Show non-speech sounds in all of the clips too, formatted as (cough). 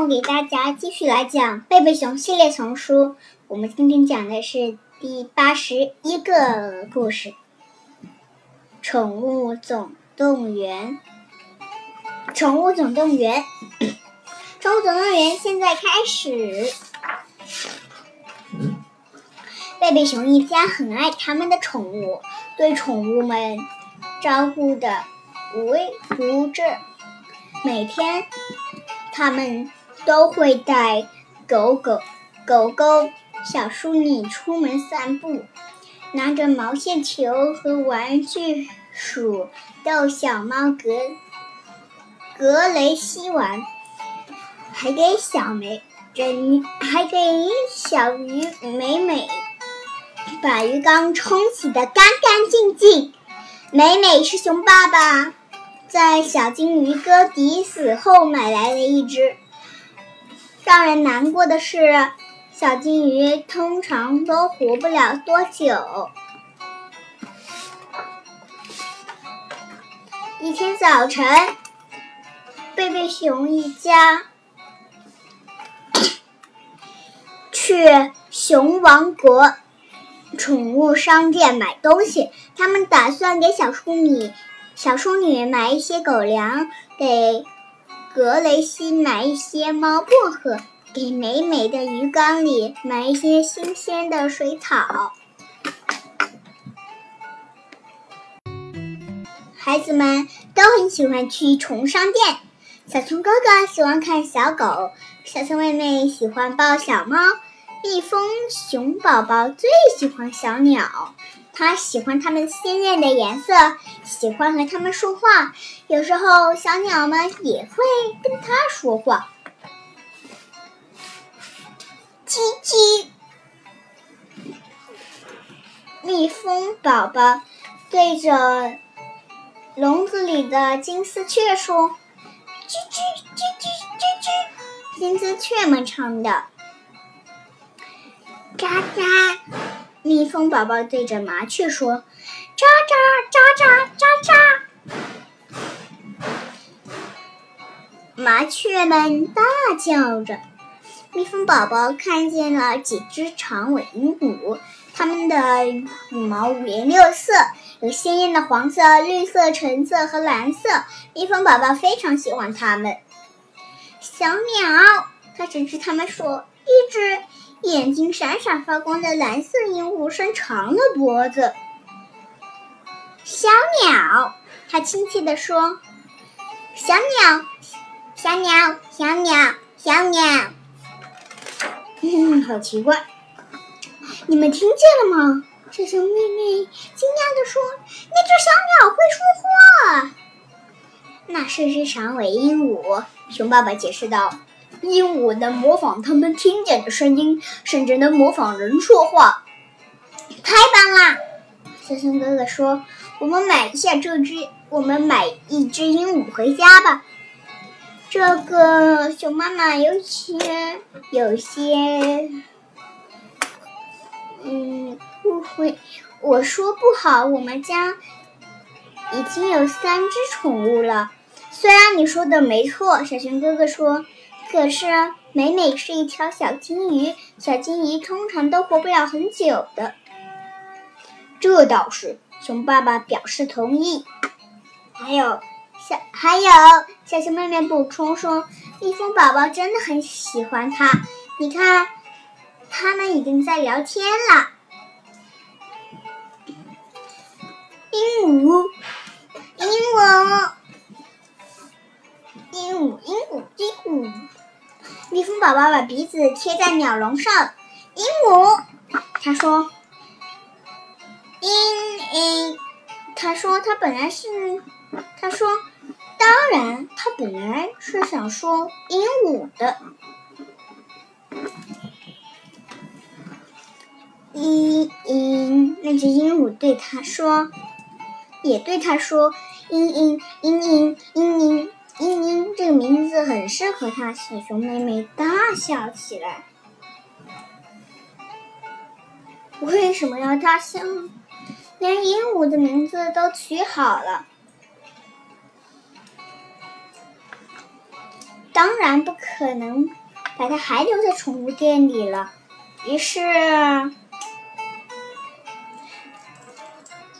我给大家继续来讲贝贝熊系列丛书。我们今天讲的是第八十一个故事，《宠物总动员》。宠物总动员，宠物总动员现在开始。贝贝熊一家很爱他们的宠物，对宠物们照顾的无微不至。每天，他们都会带狗狗、狗狗、小淑女出门散步，拿着毛线球和玩具鼠逗小猫格格雷西玩，还给小美人还给小鱼美美把鱼缸冲洗得干干净净。美美是熊爸爸。在小金鱼哥迪死后买来了一只。让人难过的是，小金鱼通常都活不了多久。一天早晨，贝贝熊一家去熊王国宠物商店买东西，他们打算给小淑女。小淑女买一些狗粮，给格雷西买一些猫薄荷，给美美的鱼缸里买一些新鲜的水草。孩子们都很喜欢去宠物商店。小熊哥哥喜欢看小狗，小熊妹妹喜欢抱小猫，蜜蜂熊宝宝最喜欢小鸟。他喜欢它们鲜艳的颜色，喜欢和它们说话。有时候，小鸟们也会跟他说话。叽叽，蜜蜂宝宝对着笼子里的金丝雀说：“叽叽叽叽叽叽。”金丝雀们唱的：“喳喳。”蜜蜂宝宝对着麻雀说：“喳喳喳喳喳喳。”麻雀们大叫着。蜜蜂宝宝看见了几只长尾鹦鹉，它们的羽毛五颜六色，有鲜艳的黄色、绿色、橙色和蓝色。蜜蜂宝宝非常喜欢它们。小鸟，它指着它们说：“一只。”眼睛闪闪发光的蓝色鹦鹉伸长了脖子。小鸟，它亲切地说：“小鸟，小鸟，小鸟，小鸟。”嗯，好奇怪。你们听见了吗？小熊妹妹惊讶地说：“那只小鸟会说话。”那是只长尾鹦鹉。熊爸爸解释道。鹦鹉能模仿它们听见的声音，甚至能模仿人说话，太棒啦！小熊哥哥说：“我们买一下这只，我们买一只鹦鹉回家吧。”这个熊妈妈有些有些嗯误会，我说不好，我们家已经有三只宠物了。虽然你说的没错，小熊哥哥说。可是，美美是一条小金鱼，小金鱼通常都活不了很久的。这倒是，熊爸爸表示同意。还有，小还有，小熊妹妹补充说，蜜蜂宝宝真的很喜欢它。你看，他们已经在聊天了。鹦鹉，鹦鹉，鹦鹉，鹦鹉，鹦鹉。蜜蜂宝宝把鼻子贴在鸟笼上。鹦鹉，他说：“嘤嘤。”他说：“他本来是……他说，当然，他本来是想说鹦鹉的。”嘤嘤，那只鹦鹉对他说，也对他说：“嘤嘤嘤嘤嘤嘤。”嘤嘤，这个名字很适合它。小熊妹妹大笑起来。为什么要大笑？连鹦鹉的名字都取好了。当然不可能把它还留在宠物店里了。于是，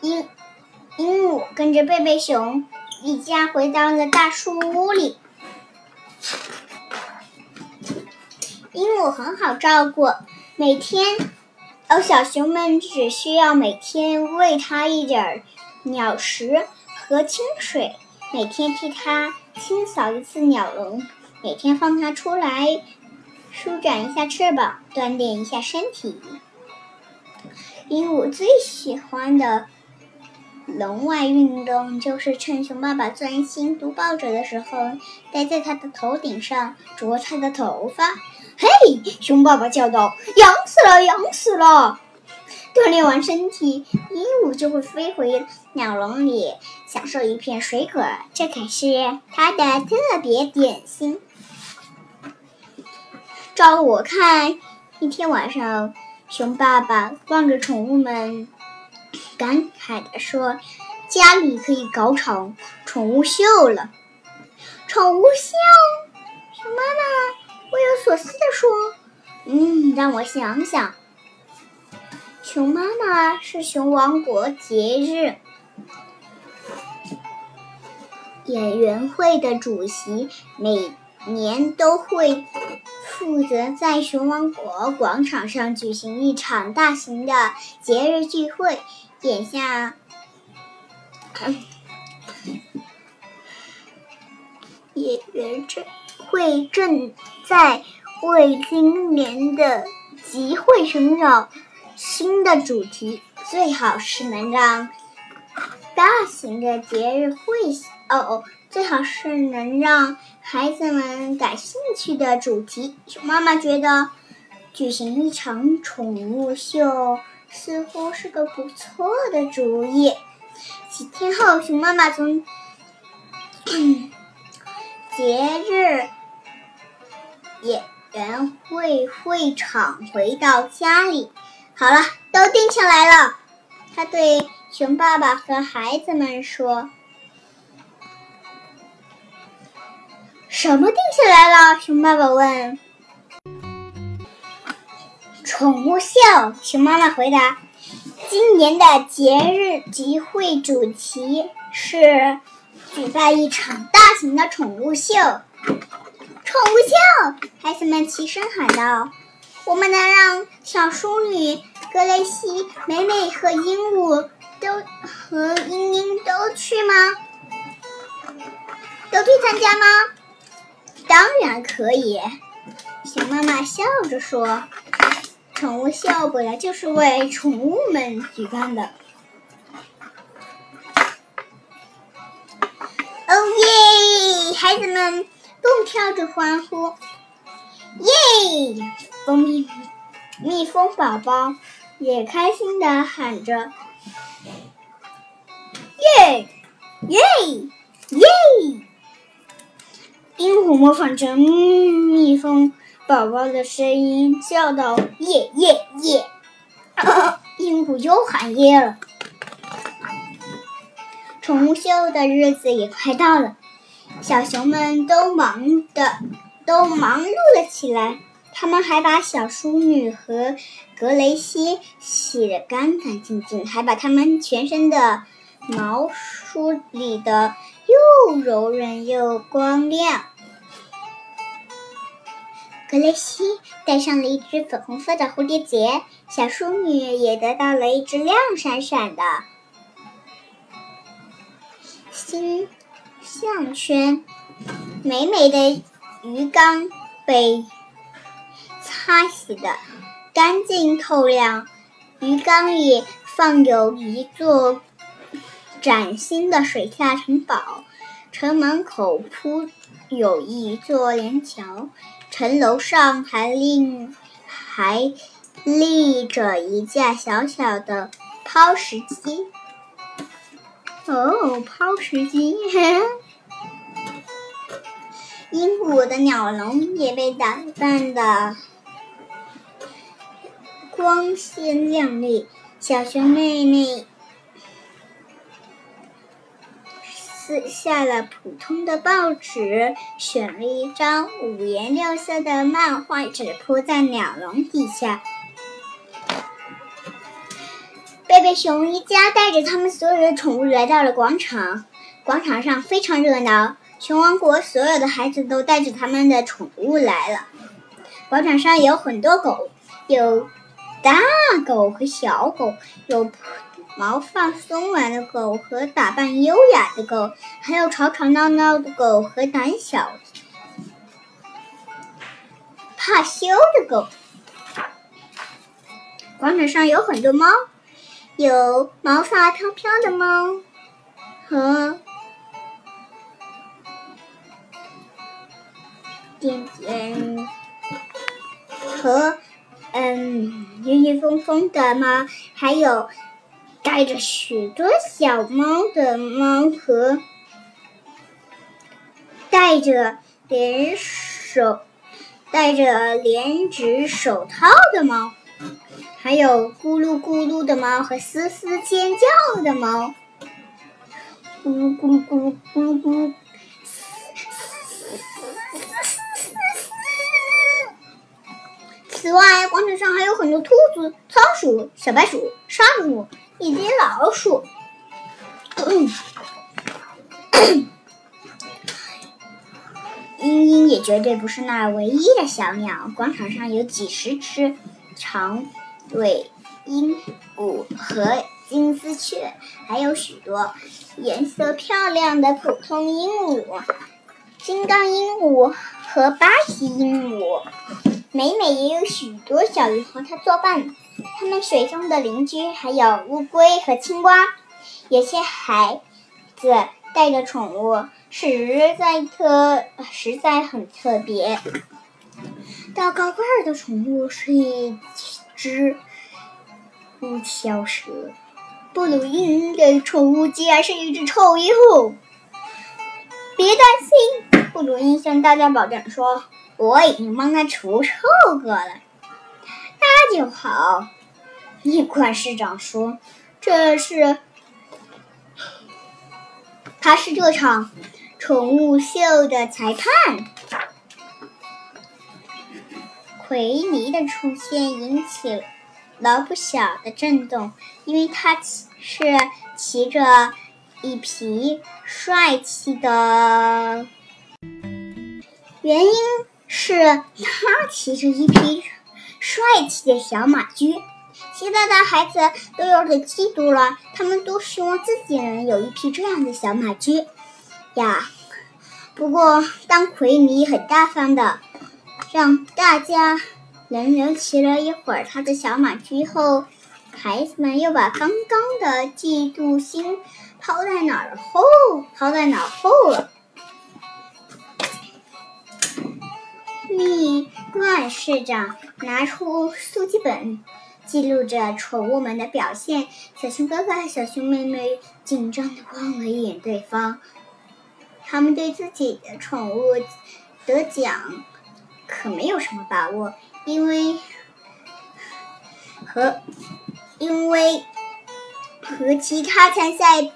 鹦鹦鹉跟着贝贝熊一家回到了大树屋里。鹦鹉很好照顾，每天，哦，小熊们只需要每天喂它一点鸟食和清水，每天替它清扫一次鸟笼，每天放它出来。舒展一下翅膀，锻炼一下身体。鹦鹉最喜欢的笼外运动就是趁熊爸爸专心读报纸的时候，待在他的头顶上啄他的头发。嘿，熊爸爸叫道：“痒死了，痒死了！”锻炼完身体，鹦鹉就会飞回鸟笼里，享受一片水果，这可是它的特别点心。照我看，一天晚上，熊爸爸望着宠物们，感慨地说：“家里可以搞场宠物秀了。”宠物秀？熊妈妈若有所思地说：“嗯，让我想想。熊妈妈是熊王国节日演员会的主席，每年都会。”负责在熊王国广场上举行一场大型的节日聚会。眼下，演员这会正在为今年的集会寻找新的主题，最好是能让大型的节日会哦哦。最好是能让孩子们感兴趣的主题。熊妈妈觉得举行一场宠物秀似乎是个不错的主意。几天后，熊妈妈从节日演员会会场回到家里，好了，都定下来了。他对熊爸爸和孩子们说。什么定下来了？熊爸爸问。宠物秀，熊妈妈回答。今年的节日集会主题是举办一场大型的宠物秀。宠物秀！孩子们齐声喊道：“我们能让小淑女格雷西、美美和鹦鹉都和英英都去吗？都去参加吗？”当然可以，熊妈妈笑着说：“宠物秀本来就是为宠物们举办的。”哦耶！孩子们蹦跳着欢呼。耶！蜂蜜蜜蜂宝宝也开心的喊着：“耶！耶！耶！”鹦鹉模仿着蜜蜂宝宝的声音叫道：“耶耶耶！”鹦鹉又喊耶了。宠物秀的日子也快到了，小熊们都忙的都忙碌了起来。他们还把小淑女和格雷西洗得干干净净，还把它们全身的毛梳理的又柔软又光亮。格雷西戴上了一只粉红色的蝴蝶结，小淑女也得到了一只亮闪闪的新项圈。美美的鱼缸被擦洗的干净透亮，鱼缸里放有一座崭新的水下城堡，城门口铺有一座连桥。城楼上还另还立着一架小小的抛石机。哦，抛石机！(laughs) 鹦鹉的鸟笼也被打扮的光鲜亮丽。小熊妹妹撕下了普通的报纸，选了一张五颜六色的漫画纸铺在鸟笼底下。贝贝熊一家带着他们所有的宠物来到了广场，广场上非常热闹。熊王国所有的孩子都带着他们的宠物来了。广场上有很多狗，有大狗和小狗，有毛发松软的狗和打扮优雅的狗，还有吵吵闹闹的狗和胆小怕羞的狗。广场上有很多猫，有毛发飘飘的猫和。点点和嗯，晕晕疯疯的猫，还有带着许多小猫的猫和戴着连手戴着连指手套的猫，还有咕噜咕噜的猫和嘶嘶尖叫的猫，咕噜咕噜咕噜咕噜咕噜。此外，广场上还有很多兔子、仓鼠、小白鼠、沙鼠一只老鼠。(coughs) 茵茵也绝对不是那唯一的小鸟。广场上有几十只长尾鹦鹉和金丝雀，还有许多颜色漂亮的普通鹦鹉、金刚鹦鹉和巴西鹦鹉。美美也有许多小鱼和它作伴，它们水中的邻居还有乌龟和青蛙。有些孩子带着宠物，实在特实在很特别。到高个儿的宠物是一只乌蛟蛇，布鲁因的宠物竟然是一只臭衣服。别担心，布鲁因向大家保证说。我已经帮他除臭过了，那就好。蜜罐市长说：“这是，他是这场宠物秀的裁判。”奎尼的出现引起了不小的震动，因为他骑是骑着一匹帅气的，原因。是他骑着一匹帅气的小马驹，其他的孩子都有点嫉妒了。他们都希望自己能有一匹这样的小马驹呀。不过，当奎尼很大方的让大家轮流骑了一会儿他的小马驹后，孩子们又把刚刚的嫉妒心抛在脑后，抛在脑后了。市长拿出速记本，记录着宠物们的表现。小熊哥哥和小熊妹妹紧张的望了一眼对方，他们对自己的宠物得奖可没有什么把握，因为和因为和其他参赛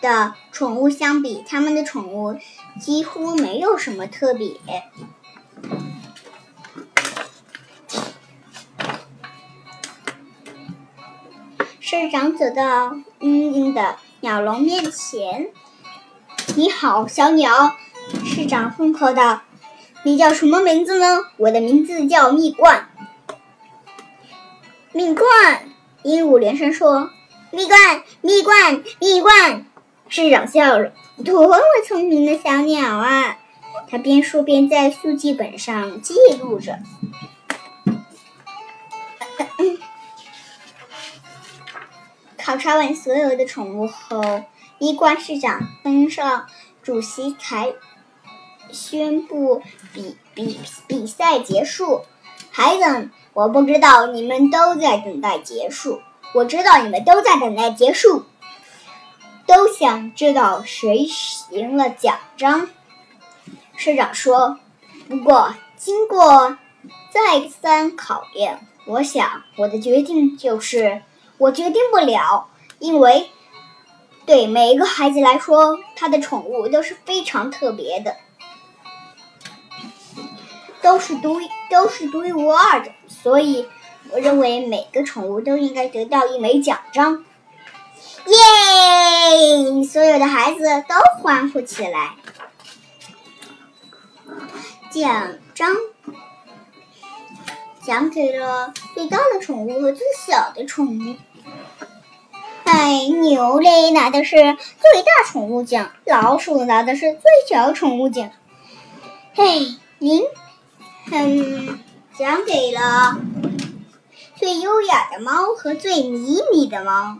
的宠物相比，他们的宠物几乎没有什么特别。市长走到茵茵的鸟笼面前。“你好，小鸟。”市长顺口道。“你叫什么名字呢？”“我的名字叫蜜罐。”“蜜罐！”鹦鹉连声说。“蜜罐，蜜罐，蜜罐！”市长笑了。“多么聪明的小鸟啊！”他边说边在速记本上记录着。考察完所有的宠物后，蜜罐市长登上主席台，宣布比比比赛结束。孩子们，我不知道你们都在等待结束，我知道你们都在等待结束，都想知道谁赢了奖章。市长说：“不过经过再三考验，我想我的决定就是。”我决定不了，因为对每一个孩子来说，他的宠物都是非常特别的，都是独都是独一无二的。所以，我认为每个宠物都应该得到一枚奖章。耶！所有的孩子都欢呼起来。奖章奖给了最大的宠物和最小的宠物。哎，牛类拿的是最大宠物奖，老鼠拿的是最小宠物奖。嘿，您，嗯，奖给了 (laughs) 最优雅的猫和最迷你的猫。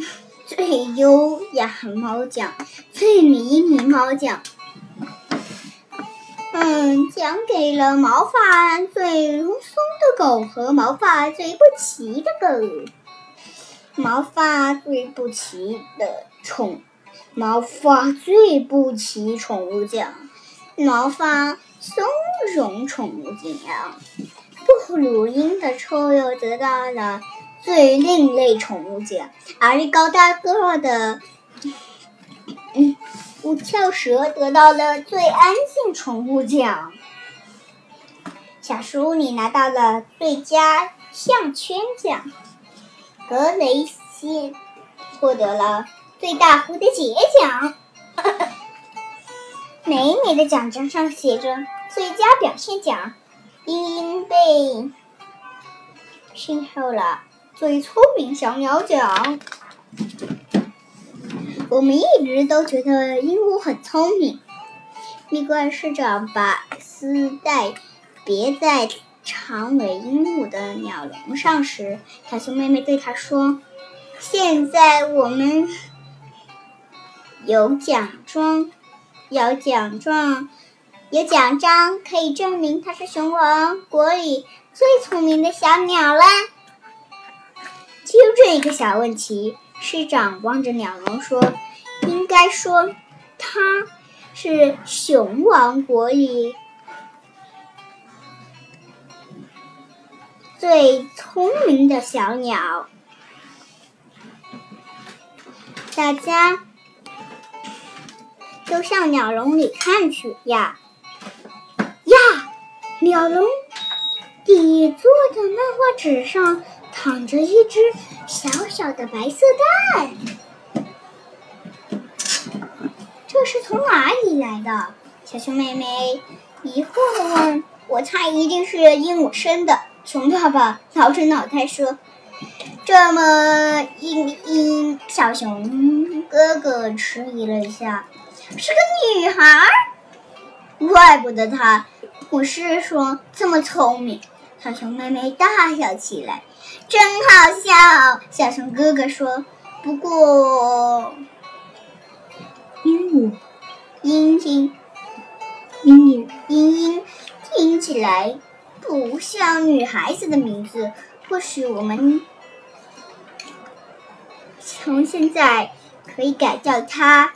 (laughs) 最优雅猫奖，最迷你猫奖。嗯，奖给了毛发最松的狗和毛发最不齐的狗。毛发最不齐的宠，毛发最不齐宠物奖，毛发松茸宠物奖。布鲁因的臭鼬得到了最另类宠物奖，而高大个的嗯五跳蛇得到了最安静宠物奖。小叔你拿到了最佳项圈奖。格雷西获得了最大蝴蝶结奖。(laughs) 美美的奖章上写着“最佳表现奖”。茵茵被幸受了最聪明小鸟奖。我们一直都觉得鹦鹉很聪明。蜜罐市长把丝带别在。长尾鹦鹉的鸟笼上时，小熊妹妹对它说：“现在我们有奖状，有奖状，有奖章，可以证明它是熊王国里最聪明的小鸟了。”就这一个小问题，市长望着鸟笼说：“应该说，它是熊王国里。”最聪明的小鸟，大家都向鸟笼里看去呀呀！鸟笼底座的漫画纸上躺着一只小小的白色蛋，这是从哪里来的？小熊妹妹疑惑的问：“我猜一定是鹦鹉生的。”熊爸爸挠着脑袋说：“这么嘤嘤小熊哥哥迟疑了一下，是个女孩，怪不得她不是说这么聪明。”小熊妹妹大笑起来，真好笑。小熊哥哥说：“不过，鹦鹉，嘤嘤，嘤嘤，嘤嘤，听起来。”不像女孩子的名字，或许我们从现在可以改叫她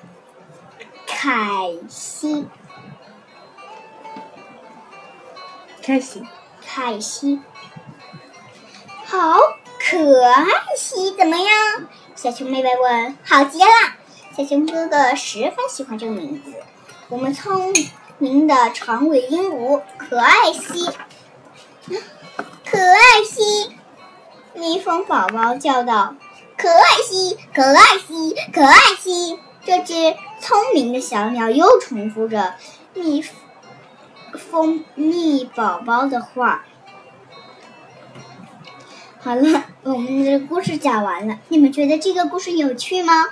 凯西。凯西，凯西，好可爱西，怎么样？小熊妹妹问。好极了，小熊哥哥十分喜欢这个名字。我们聪明的长尾鹦鹉，可爱西。可爱西，蜜蜂宝宝叫道：“可爱西，可爱西，可爱西。”这只聪明的小鸟又重复着蜜蜂蜜宝宝的话。好了，我们的故事讲完了。你们觉得这个故事有趣吗？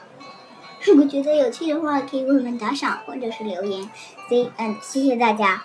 如果觉得有趣的话，可以为我们打赏或者是留言。See and 谢谢大家。